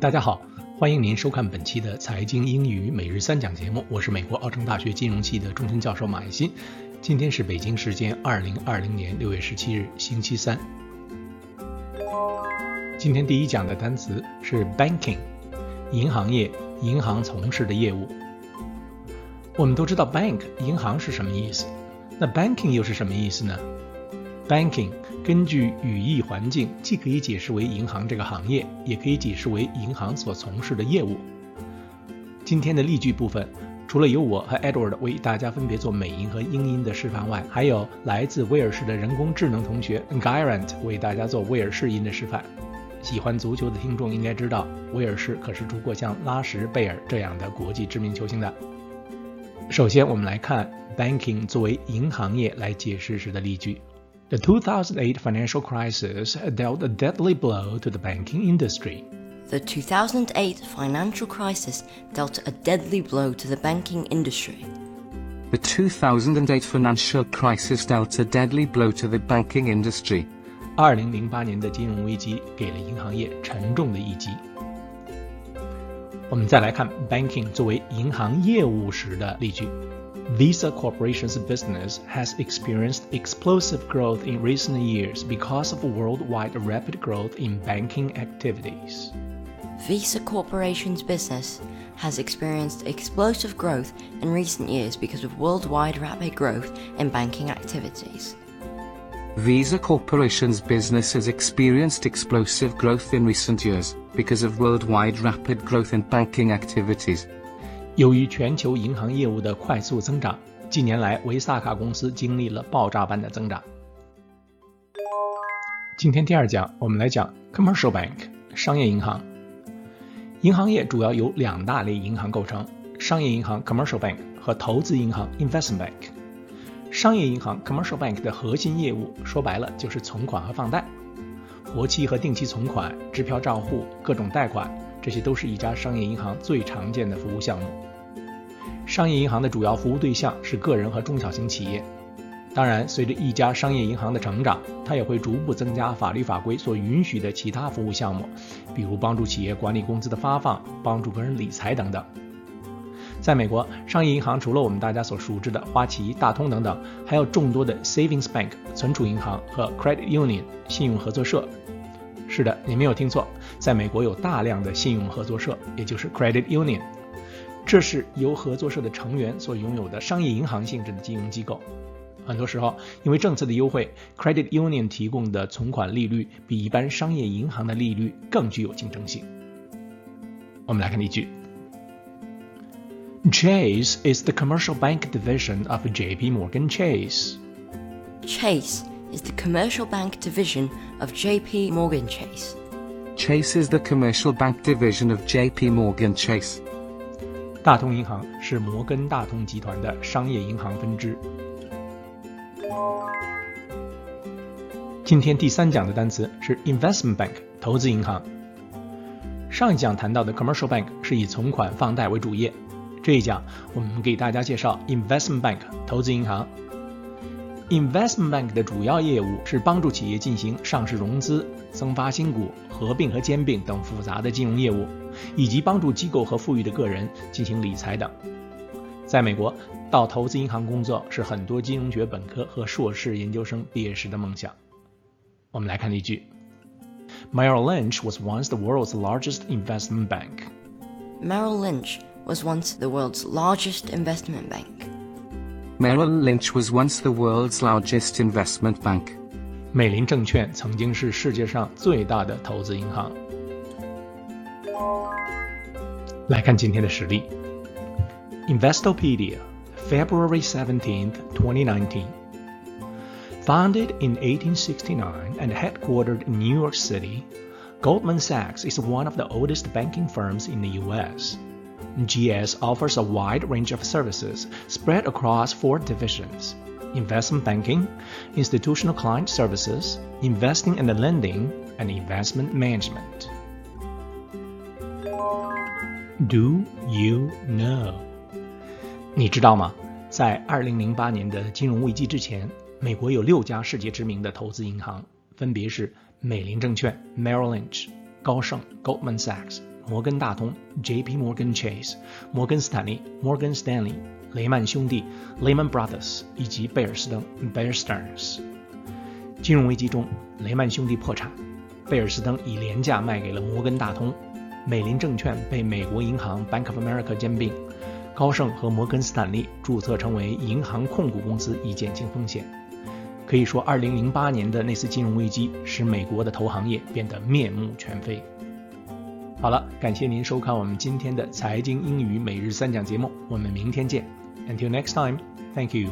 大家好，欢迎您收看本期的财经英语每日三讲节目。我是美国奥城大学金融系的终身教授马爱新。今天是北京时间二零二零年六月十七日，星期三。今天第一讲的单词是 banking，银行业，银行从事的业务。我们都知道 bank 银行是什么意思，那 banking 又是什么意思呢？banking 根据语义环境，既可以解释为银行这个行业，也可以解释为银行所从事的业务。今天的例句部分，除了由我和 Edward 为大家分别做美音和英音的示范外，还有来自威尔士的人工智能同学 Gyrant 为大家做威尔士音的示范。喜欢足球的听众应该知道，威尔士可是出过像拉什贝尔这样的国际知名球星的。首先，我们来看 banking 作为银行业来解释时的例句。The 2008 financial crisis dealt a deadly blow to the banking industry. The 2008 financial crisis dealt a deadly blow to the banking industry. The 2008 financial crisis dealt a deadly blow to the banking industry. 2008年的金融危机给了银行业沉重的一击。我们再来看 banking 作为银行业务时的例句。 Visa Corporation's business has experienced explosive growth in recent years because of worldwide rapid growth in banking activities. Visa Corporation's business has experienced explosive growth in recent years because of worldwide rapid growth in banking activities. Visa Corporation's business has experienced explosive growth in recent years because of worldwide rapid growth in banking activities. 由于全球银行业务的快速增长，近年来维萨卡公司经历了爆炸般的增长。今天第二讲，我们来讲 commercial bank 商业银行。银行业主要由两大类银行构成：商业银行 commercial bank 和投资银行 investment bank。商业银行 （commercial bank） 的核心业务，说白了就是存款和放贷，活期和定期存款、支票账户、各种贷款，这些都是一家商业银行最常见的服务项目。商业银行的主要服务对象是个人和中小型企业。当然，随着一家商业银行的成长，它也会逐步增加法律法规所允许的其他服务项目，比如帮助企业管理工资的发放、帮助个人理财等等。在美国，商业银行除了我们大家所熟知的花旗、大通等等，还有众多的 savings bank 存储银行和 credit union 信用合作社。是的，你没有听错，在美国有大量的信用合作社，也就是 credit union，这是由合作社的成员所拥有的商业银行性质的金融机构。很多时候，因为政策的优惠，credit union 提供的存款利率比一般商业银行的利率更具有竞争性。我们来看例句。Chase is the commercial bank division of JP Morgan Chase. Chase is the commercial bank division of JP Morgan Chase. Chase is the commercial bank division of JP Morgan Chase. 大通银行是摩根大通集团的商业银行分支。今天第三讲的单词是 investment bank 投资银行。上一讲谈到的 commercial bank 是以存款放贷为主业。这一讲，我们给大家介绍 investment bank 投资银行。Investment bank 的主要业务是帮助企业进行上市融资、增发新股、合并和兼并等复杂的金融业务，以及帮助机构和富裕的个人进行理财等。在美国，到投资银行工作是很多金融学本科和硕士研究生毕业时的梦想。我们来看例句：Merrill Lynch was once the world's largest investment bank. Merrill Lynch was once the world's largest investment bank. Merrill Lynch was once the world's largest investment bank. 美林证券曾经是世界上最大的投资银行。来看今天的实例。Investopedia, February 17th, 2019. Founded in 1869 and headquartered in New York City, Goldman Sachs is one of the oldest banking firms in the U.S. GS offers a wide range of services spread across four divisions investment banking, institutional client services, investing and lending, and investment management. Do you know? 你知道吗？在2008年的金融危机之前，美国有六家世界知名的投资银行，分别是美林证券 （Merrill Lynch）、高盛 （Goldman Sachs）、 摩根大通 （J.P. Morgan Chase）、摩根斯坦利 （Morgan Stanley）、雷曼兄弟 （Lehman Brothers） 以及贝尔斯登 （Bear Stearns）。金融危机中，雷曼兄弟破产，贝尔斯登以廉价卖给了摩根大通，美林证券被美国银行 Bank of America 兼并，高盛和摩根斯坦利注册成为银行控股公司以减轻风险。可以说，2008年的那次金融危机使美国的投行业变得面目全非。好了，感谢您收看我们今天的财经英语每日三讲节目，我们明天见。Until next time, thank you.